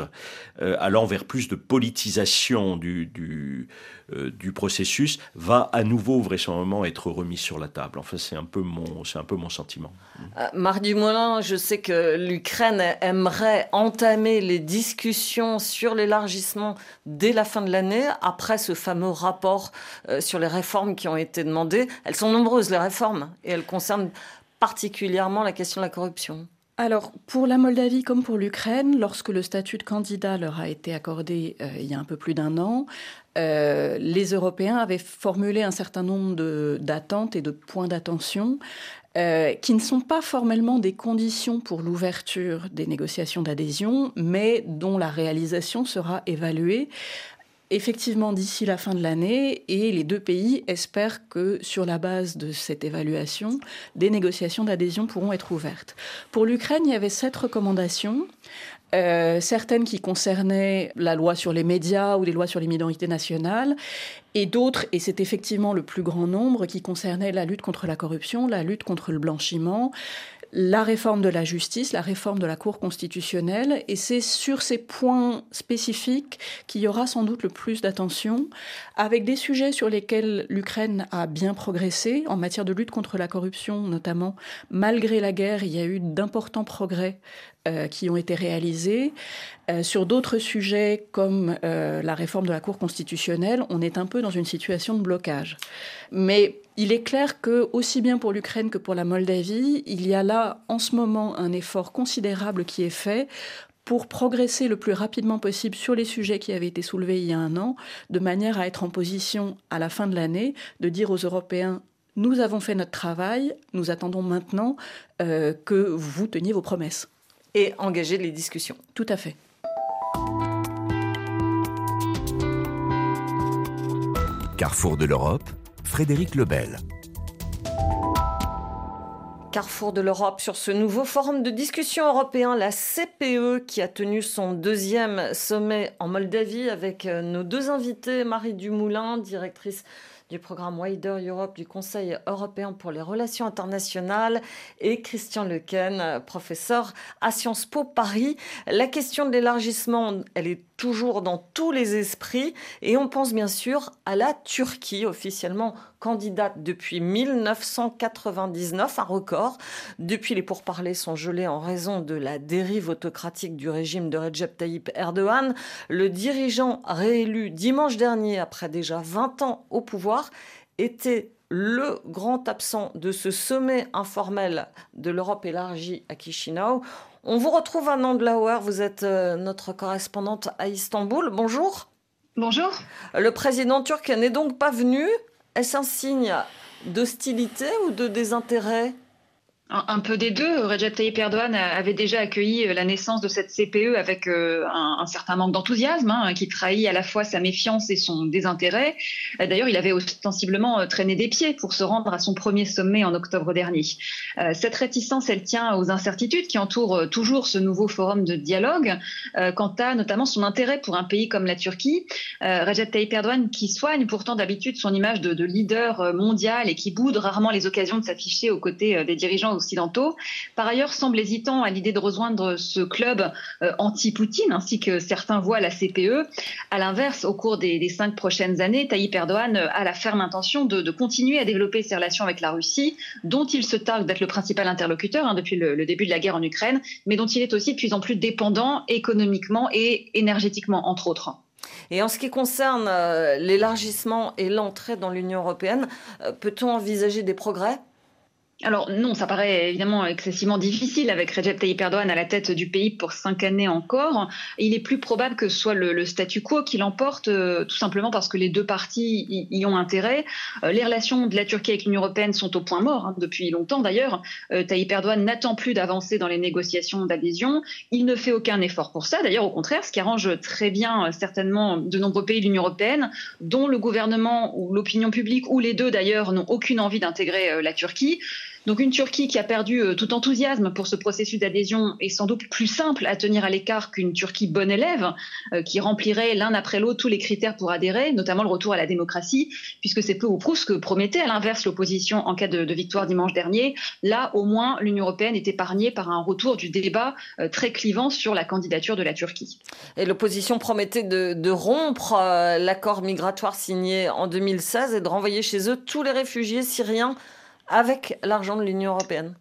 allant vers plus de politisation du, du du processus va à nouveau vraisemblablement être remis sur la table. Enfin, c'est un peu mon, c'est un peu mon sentiment. Euh, Marc Dumoulin, je sais que l'Ukraine aimerait entamer les discussions sur l'élargissement dès la fin de l'année, après ce fameux rapport euh, sur les réformes qui ont été demandées. Elles sont nombreuses, les réformes, et elles concernent particulièrement la question de la corruption. Alors, pour la Moldavie comme pour l'Ukraine, lorsque le statut de candidat leur a été accordé il y a un peu plus d'un an, euh, les Européens avaient formulé un certain nombre d'attentes et de points d'attention euh, qui ne sont pas formellement des conditions pour l'ouverture des négociations d'adhésion, mais dont la réalisation sera évaluée effectivement d'ici la fin de l'année et les deux pays espèrent que sur la base de cette évaluation, des négociations d'adhésion pourront être ouvertes. Pour l'Ukraine, il y avait sept recommandations. Euh, certaines qui concernaient la loi sur les médias ou les lois sur les minorités nationales, et d'autres, et c'est effectivement le plus grand nombre, qui concernaient la lutte contre la corruption, la lutte contre le blanchiment, la réforme de la justice, la réforme de la Cour constitutionnelle, et c'est sur ces points spécifiques qu'il y aura sans doute le plus d'attention, avec des sujets sur lesquels l'Ukraine a bien progressé en matière de lutte contre la corruption, notamment. Malgré la guerre, il y a eu d'importants progrès euh, qui ont été réalisés. Euh, sur d'autres sujets comme euh, la réforme de la Cour constitutionnelle, on est un peu dans une situation de blocage. Mais il est clair que, aussi bien pour l'Ukraine que pour la Moldavie, il y a là en ce moment un effort considérable qui est fait pour progresser le plus rapidement possible sur les sujets qui avaient été soulevés il y a un an, de manière à être en position à la fin de l'année de dire aux Européens nous avons fait notre travail, nous attendons maintenant que vous teniez vos promesses et engager les discussions. Tout à fait. Carrefour de l'Europe, Frédéric Lebel. Carrefour de l'Europe sur ce nouveau forum de discussion européen, la CPE, qui a tenu son deuxième sommet en Moldavie avec euh, nos deux invités, Marie Dumoulin, directrice du programme Wider Europe du Conseil européen pour les relations internationales et Christian Lequen, professeur à Sciences Po Paris. La question de l'élargissement, elle est toujours dans tous les esprits et on pense bien sûr à la Turquie, officiellement candidate depuis 1999, un record. Depuis, les pourparlers sont gelés en raison de la dérive autocratique du régime de Recep Tayyip Erdogan. Le dirigeant réélu dimanche dernier, après déjà 20 ans au pouvoir, était le grand absent de ce sommet informel de l'Europe élargie à Chisinau. On vous retrouve à Nandlauer, vous êtes euh, notre correspondante à Istanbul. Bonjour. Bonjour. Le président turc n'est donc pas venu. Est-ce un signe d'hostilité ou de désintérêt? Un peu des deux. Recep Tayyip Erdogan avait déjà accueilli la naissance de cette CPE avec euh, un, certain manque d'enthousiasme, hein, qui trahit à la fois sa méfiance et son désintérêt. D'ailleurs, il avait ostensiblement euh, traîné des pieds pour se rendre à son premier sommet en octobre dernier. Euh, cette réticence, elle tient aux incertitudes qui entourent toujours ce nouveau forum de dialogue, quant à notamment son intérêt pour un pays comme la Turquie. Recep Tayyip Erdogan, qui soigne pourtant d'habitude son image de, de, leader mondial et qui boude rarement les occasions de s'afficher aux côtés des dirigeants occidentaux. Par ailleurs, semble hésitant à l'idée de rejoindre ce club euh, anti-Poutine, ainsi que certains voient la CPE. À l'inverse, au cours des, cinq prochaines années, Tayyip Erdogan a la ferme intention de, continuer à développer ses relations avec la Russie, dont il se targue d'être le principal interlocuteur hein, depuis le, début de la guerre en Ukraine, mais dont il est aussi de plus en plus dépendant économiquement et énergétiquement, entre autres. Et en ce qui concerne euh, l'élargissement et l'entrée dans l'Union européenne, euh, peut-on envisager des progrès? Alors non, ça paraît évidemment excessivement difficile avec Recep Tayyip Erdogan à la tête du pays pour cinq années encore. Il est plus probable que ce soit le, statu quo qui l'emporte, euh, tout simplement parce que les deux parties y, ont intérêt. Euh, les relations de la Turquie avec l'Union européenne sont au point mort hein, depuis longtemps d'ailleurs. Euh, Tayyip Erdogan n'attend plus d'avancer dans les négociations d'adhésion. Il ne fait aucun effort pour ça. D'ailleurs, au contraire, ce qui arrange très bien certainement de nombreux pays de l'Union européenne, dont le gouvernement ou l'opinion publique ou les deux d'ailleurs n'ont aucune envie d'intégrer la Turquie. Donc une Turquie qui a perdu euh, tout enthousiasme pour ce processus d'adhésion est sans doute plus simple à tenir à l'écart qu'une Turquie bonne élève euh, qui remplirait l'un après l'autre tous les critères pour adhérer, notamment le retour à la démocratie, puisque c'est peu ou prou ce que promettait à l'inverse l'opposition en cas de, victoire dimanche dernier. Là, au moins, l'Union européenne est épargnée par un retour du débat euh, très clivant sur la candidature de la Turquie. Et l'opposition promettait de rompre l'accord migratoire signé en 2016 et de renvoyer chez eux tous les réfugiés syriens avec l'argent de l'Union européenne.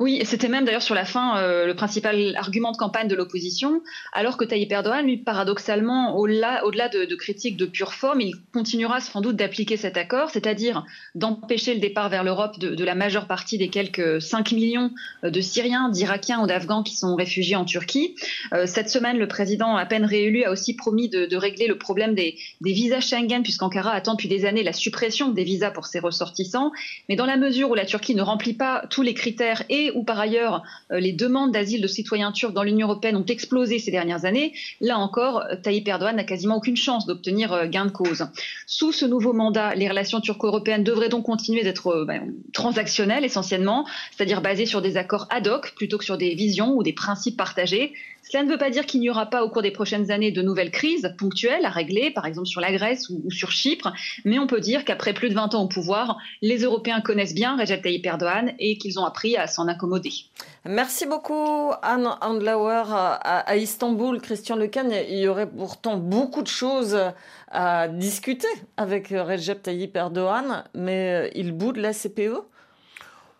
Oui, c'était même d'ailleurs sur la fin euh, le principal argument de campagne de l'opposition, alors que Tayyip Erdogan, lui, paradoxalement, au-delà au -delà de, critiques de pure forme, il continuera sans doute d'appliquer cet accord, c'est-à-dire d'empêcher le départ vers l'Europe de, la majeure partie des quelques 5 millions euh, de Syriens, d'Irakiens ou d'Afghans qui sont réfugiés en Turquie. Euh, cette semaine, le président, à peine réélu, a aussi promis de, de régler le problème des, des visas Schengen, puisqu'Ankara attend depuis des années la suppression des visas pour ses ressortissants. Mais dans la mesure où la Turquie ne remplit pas tous les critères et où par ailleurs euh, les demandes d'asile de citoyens turcs dans l'Union européenne ont explosé ces dernières années, là encore, euh, Tayyip Erdogan n'a quasiment aucune chance d'obtenir euh, gain de cause. Sous ce nouveau mandat, les relations turco-européennes devraient donc continuer d'être ben, transactionnelles essentiellement, c'est-à-dire basées sur des accords ad hoc plutôt que sur des visions ou des principes partagés. Cela ne veut pas dire qu'il n'y aura pas au cours des prochaines années de nouvelles crises ponctuelles à régler, par exemple sur la Grèce ou, sur Chypre, mais on peut dire qu'après plus de 20 ans au pouvoir, les Européens connaissent bien Recep Tayyip Erdogan et qu'ils ont appris à s'en accommoder. Merci beaucoup Anne Andlauer à, Istanbul. Christian Lecan, il y aurait pourtant beaucoup de choses à discuter avec Recep Tayyip Erdogan, mais il boude la CPE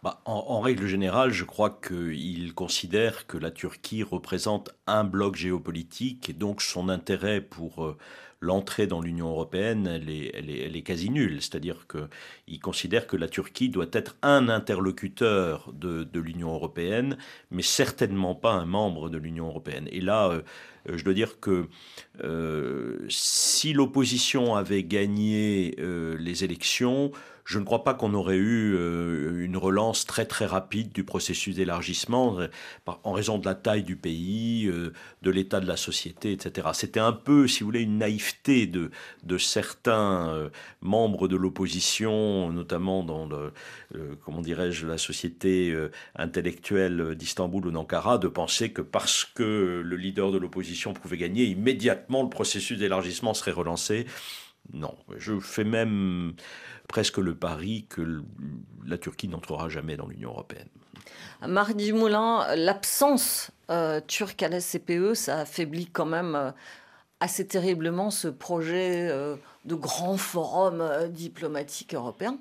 bah, en, règle générale, je crois qu'il considère que la Turquie représente un bloc géopolitique et donc son intérêt pour euh, l'entrée dans l'Union européenne, elle est, quasi nulle. C'est-à-dire qu'il considère que la Turquie doit être un interlocuteur de, de l'Union européenne, mais certainement pas un membre de l'Union européenne. Et là, euh, je dois dire que euh, si l'opposition avait gagné les élections, je ne crois pas qu'on aurait eu euh, une relance très très rapide du processus d'élargissement euh, en raison de la taille du pays, euh, de l'état de la société, etc. C'était un peu, si vous voulez, une naïveté de, certains membres de l'opposition, notamment dans comment dirais-je, la société intellectuelle d'Istanbul ou d'Ankara, de penser que parce que le leader de l'opposition pouvait gagner, immédiatement le processus d'élargissement serait relancé? Non, je fais même presque le pari que la Turquie n'entrera jamais dans l'Union européenne. Mardi Moulin, l'absence euh, turque à la CPE, ça affaiblit quand même euh, assez terriblement ce projet euh, de grand forum diplomatique européen.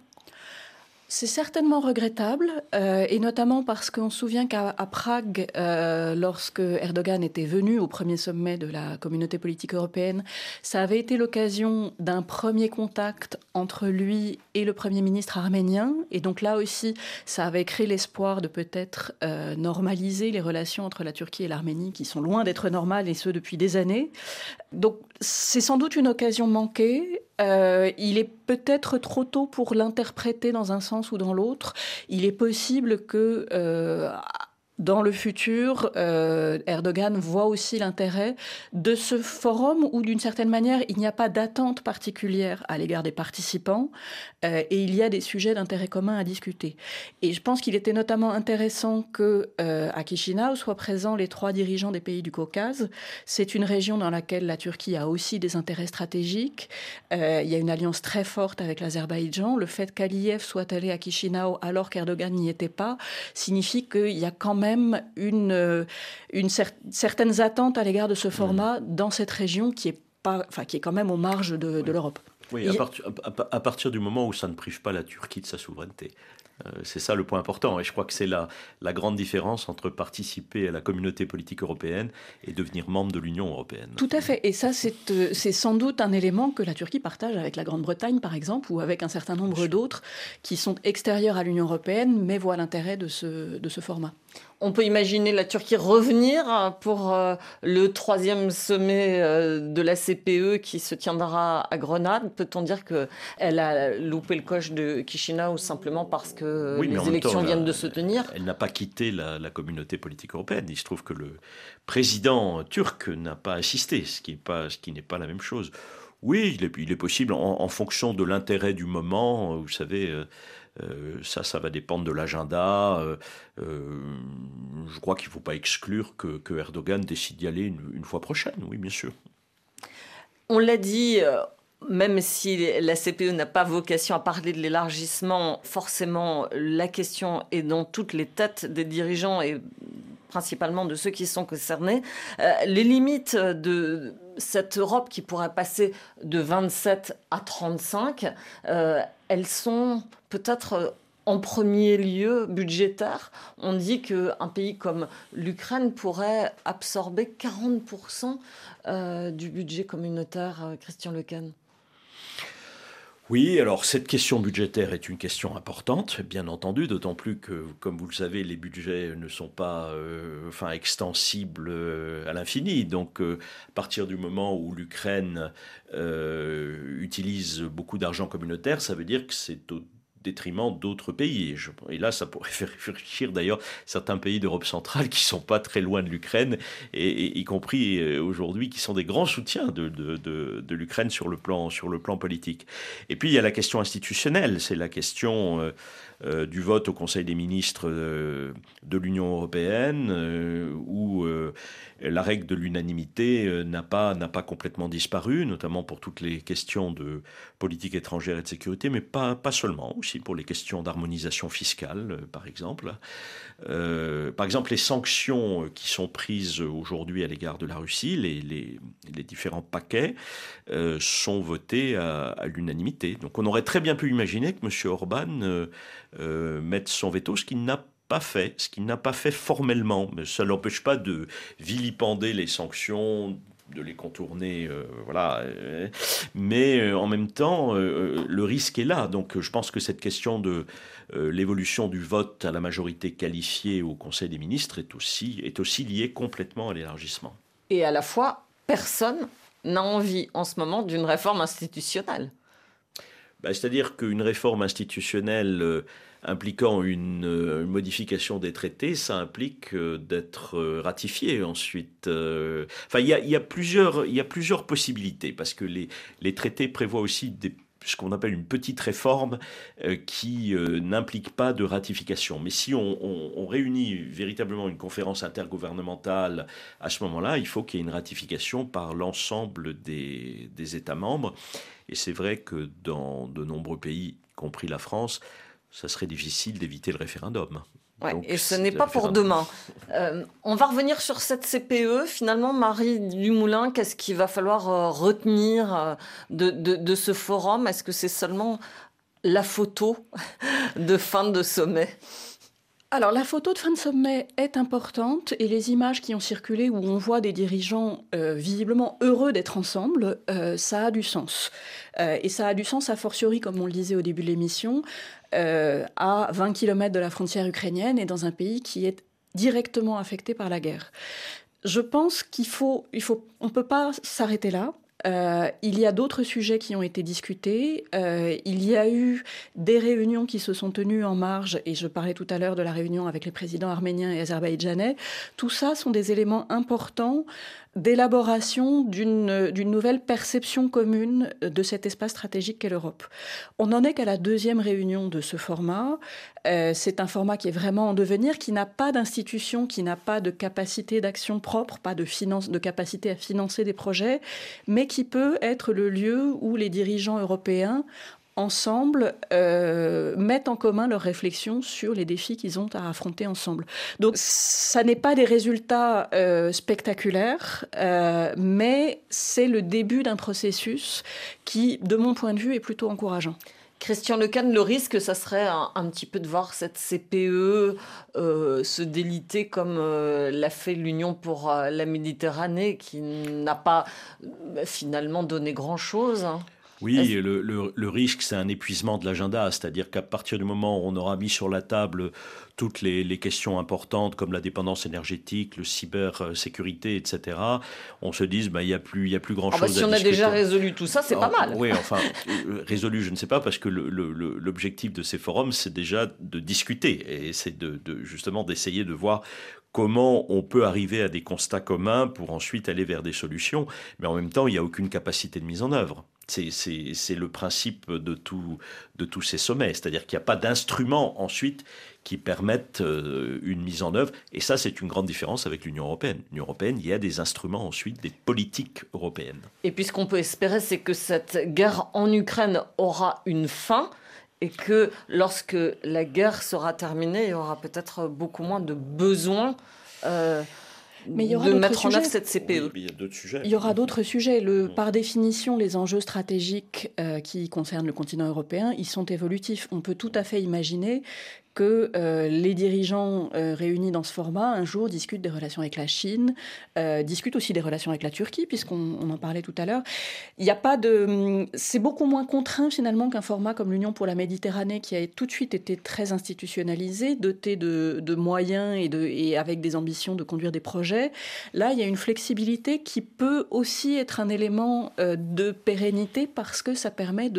C'est certainement regrettable, euh, et notamment parce qu'on se souvient qu'à Prague, euh, lorsque Erdogan était venu au premier sommet de la communauté politique européenne, ça avait été l'occasion d'un premier contact entre lui et le Premier ministre arménien. Et donc là aussi, ça avait créé l'espoir de peut-être euh, normaliser les relations entre la Turquie et l'Arménie, qui sont loin d'être normales, et ce depuis des années. Donc c'est sans doute une occasion manquée. Il est peut-être trop tôt pour l'interpréter dans un sens ou dans l'autre. Il est possible que dans le futur, euh, Erdogan voit aussi l'intérêt de ce forum où, d'une certaine manière, il n'y a pas d'attente particulière à l'égard des participants euh, et il y a des sujets d'intérêt commun à discuter. Et je pense qu'il était notamment intéressant que euh, à Chisinau soient présents les trois dirigeants des pays du Caucase. C'est une région dans laquelle la Turquie a aussi des intérêts stratégiques. il y a une alliance très forte avec l'Azerbaïdjan. Le fait qu'Aliyev soit allé à Chisinau alors qu'Erdogan n'y était pas signifie qu'il y a quand même même une, euh, certaines attentes à l'égard de ce format dans cette région qui est, pas, enfin, qui est quand même aux marges de, l'Europe. Oui, à, partir du moment où ça ne prive pas la Turquie de sa souveraineté. Euh, c'est ça le point important. Et je crois que c'est la, la grande différence entre participer à la communauté politique européenne et devenir membre de l'Union européenne. Tout à fait. Et ça, c'est euh, sans doute un élément que la Turquie partage avec la Grande-Bretagne, par exemple, ou avec un certain nombre d'autres qui sont extérieurs à l'Union européenne, mais voient l'intérêt de ce, de ce format. On peut imaginer la Turquie revenir pour euh, le troisième sommet de la CPE qui se tiendra à Grenade. Peut-on dire qu'elle a loupé le coche de Chisinau simplement parce que les élections viennent de se tenir? Elle n'a pas quitté la, communauté politique européenne. Il se trouve que le président turc n'a pas assisté, ce qui n'est pas, ce qui n'est pas la même chose. Oui, il est, il est possible, en, fonction de l'intérêt du moment, vous savez, euh, euh, ça, ça va dépendre de l'agenda. Euh, je crois qu'il ne faut pas exclure que, Erdogan décide d'y aller une, une, fois prochaine, oui, bien sûr. On l'a dit, même si la CPE n'a pas vocation à parler de l'élargissement, forcément, la question est dans toutes les têtes des dirigeants et principalement de ceux qui sont concernés. Euh, les limites de cette Europe qui pourrait passer de 27 à 35, euh, elles sont peut-être en premier lieu budgétaires. On dit qu'un pays comme l'Ukraine pourrait absorber 40% euh, du budget communautaire, Christian Lequen. Oui, alors cette question budgétaire est une question importante, bien entendu, d'autant plus que, comme vous le savez, les budgets ne sont pas euh, enfin, extensibles euh, à l'infini. Donc, euh, à partir du moment où l'Ukraine utilise beaucoup d'argent communautaire, ça veut dire que c'est au détriment d'autres pays. Et, là, ça pourrait [LAUGHS] faire réfléchir d'ailleurs certains pays d'Europe centrale qui sont pas très loin de l'Ukraine, et, y compris euh, aujourd'hui, qui sont des grands soutiens de, de, de, l'Ukraine sur, le plan, sur le plan politique. Et puis, il y a la question institutionnelle, c'est la question... Euh, euh, du vote au Conseil des ministres de l'Union européenne, où la règle de l'unanimité euh, n'a pas, n'a pas complètement disparu, notamment pour toutes les questions de politique étrangère et de sécurité, mais pas, pas seulement, aussi pour les questions d'harmonisation fiscale, euh, par exemple. Euh, par exemple, les sanctions qui sont prises aujourd'hui à l'égard de la Russie, les, les, différents paquets, sont votés à, l'unanimité. Donc on aurait très bien pu imaginer que M. Orban mette son veto, ce qui n'a pas fait, ce qu'il n'a pas fait formellement. Mais ça n'empêche pas de vilipender les sanctions, de les contourner, euh, voilà. Mais euh, en même temps, euh, le risque est là. Donc, je pense que cette question de l'évolution du vote à la majorité qualifiée au Conseil des ministres est aussi, est aussi liée complètement à l'élargissement. Et à la fois, personne n'a envie en ce moment d'une réforme institutionnelle. Bah, c'est-à-dire qu'une réforme institutionnelle impliquant une, euh, modification des traités, ça implique euh, d'être euh, ratifié ensuite. Enfin, il y a, plusieurs, possibilités, parce que les, traités prévoient aussi ce qu'on appelle une petite réforme qui n'implique pas de ratification. Mais si on, réunit véritablement une conférence intergouvernementale à ce moment-là, il faut qu'il y ait une ratification par l'ensemble des États membres. Et c'est vrai que dans de nombreux pays, y compris la France, ça serait difficile d'éviter le référendum. et ce n'est pas pour demain. Euh, on va revenir sur cette CPE. Finalement, Marie Dumoulin, qu'est-ce qu'il va falloir euh, retenir euh, de, de, ce forum? Est-ce que c'est seulement la photo de fin de sommet? Alors la photo de fin de sommet est importante et les images qui ont circulé où on voit des dirigeants visiblement heureux d'être ensemble, ça a du sens. et ça a du sens a fortiori, comme on le disait au début de l'émission, euh, à 20 km de la frontière ukrainienne et dans un pays qui est directement affecté par la guerre. Je pense qu'il faut, il faut, on peut pas s'arrêter là. Euh, il y a d'autres sujets qui ont été discutés. Euh, il y a eu des réunions qui se sont tenues en marge, et je parlais tout à l'heure de la réunion avec les présidents arméniens et azerbaïdjanais. Tout ça sont des éléments importants d'élaboration d'une nouvelle perception commune de cet espace stratégique qu'est l'Europe. On n'en est qu'à la deuxième réunion de ce format. Euh, c'est un format qui est vraiment en devenir, qui n'a pas d'institution, qui n'a pas de capacité d'action propre, pas de, finance, de capacité à financer des projets, mais qui peut être le lieu où les dirigeants européens ensemble euh, mettent en commun leurs réflexions sur les défis qu'ils ont à affronter ensemble. Donc ça n'est pas des résultats euh, spectaculaires, euh, mais c'est le début d'un processus qui, de mon point de vue, est plutôt encourageant. Christian Lecan, le risque, ça serait un, petit peu de voir cette CPE se déliter comme l'a fait l'Union pour la Méditerranée, qui n'a pas finalement donné grand-chose. Oui, le, le, risque, c'est un épuisement de l'agenda, c'est-à-dire qu'à partir du moment où on aura mis sur la table toutes les, questions importantes comme la dépendance énergétique, le cybersécurité, etc., on se dise, bah, il n'y a plus, a plus grand-chose ah bah, Si on a déjà résolu tout ça, c'est pas ah, mal. Oui, enfin, euh, résolu, je ne sais pas, parce que l'objectif de ces forums, c'est déjà de discuter, et c'est de, justement d'essayer de voir comment on peut arriver à des constats communs pour ensuite aller vers des solutions, mais en même temps, il n'y a aucune capacité de mise en œuvre. C'est le principe de, tous ces sommets, c'est-à-dire qu'il n'y a pas d'instruments ensuite qui permettent euh, une mise en œuvre. Et ça, c'est une grande différence avec l'Union européenne. L'Union européenne, il y a des instruments ensuite, des politiques européennes. Et puis ce qu'on peut espérer, c'est que cette guerre en Ukraine aura une fin et que lorsque la guerre sera terminée, il y aura peut-être beaucoup moins de besoins. Euh, mais il y aura de mettre en œuvre cette CPE. il y a d'autres sujets. Il y aura d'autres sujets. Le, mm. par définition, les enjeux stratégiques euh, qui concernent le continent européen, ils sont évolutifs. On peut tout à fait imaginer que euh, les dirigeants euh, réunis dans ce format, un jour, discutent des relations avec la Chine, euh, discutent aussi des relations avec la Turquie, puisqu'on en parlait tout à l'heure. Il n'y a pas de... C'est beaucoup moins contraint finalement qu'un format comme l'Union pour la Méditerranée, qui a tout de suite été très institutionnalisé, doté de, moyens et, avec des ambitions de conduire des projets. Là, il y a une flexibilité qui peut aussi être un élément de pérennité parce que ça permet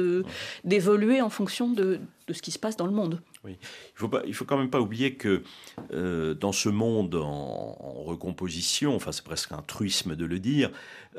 d'évoluer en fonction de ce qui se passe dans le monde. Oui. Il ne faut, faut quand même pas oublier que euh, dans ce monde en, recomposition, enfin c'est presque un truisme de le dire,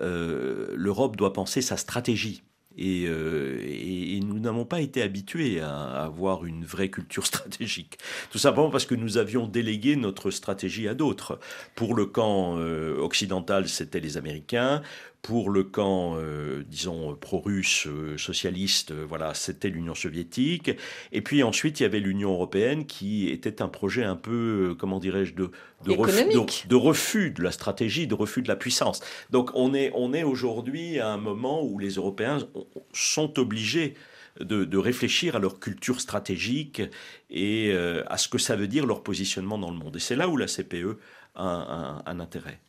euh, l'Europe doit penser sa stratégie. Euh, et, nous n'avons pas été habitués à, avoir une vraie culture [LAUGHS] stratégique. Tout simplement parce que nous avions délégué notre stratégie à d'autres. Pour le camp occidental, c'était les Américains. Pour le camp, euh, disons, pro-russe, euh, socialiste, euh, voilà, c'était l'Union soviétique. Et puis ensuite, il y avait l'Union européenne qui était un projet un peu, comment dirais-je, de, de, refus, de, la stratégie, de refus de la puissance. Donc on est, on est aujourd'hui à un moment où les Européens sont obligés de, réfléchir à leur culture stratégique et à ce que ça veut dire leur positionnement dans le monde. Et c'est là où la CPE a un intérêt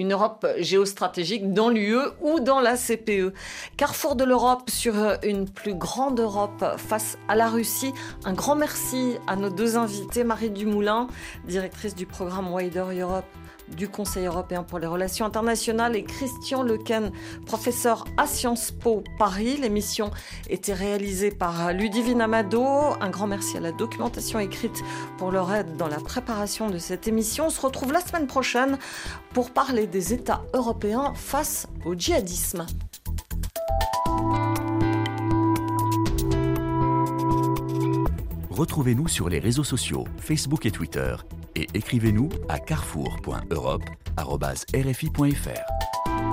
une Europe géostratégique dans l'UE ou dans la CPE. Carrefour de l'Europe sur une plus grande Europe face à la Russie. Un grand merci à nos deux invités, Marie Dumoulin, directrice du programme Wider Europe du Conseil européen pour les relations internationales et Christian Lequen, professeur à Sciences Po Paris. L'émission était réalisée par Ludivine Amado. Un grand merci à la documentation écrite pour leur aide dans la préparation de cette émission. On se retrouve la semaine prochaine pour parler des États européens face au djihadisme. Retrouvez-nous sur les réseaux sociaux, Facebook et Twitter et écrivez-nous à carrefour.europe.rfi.fr.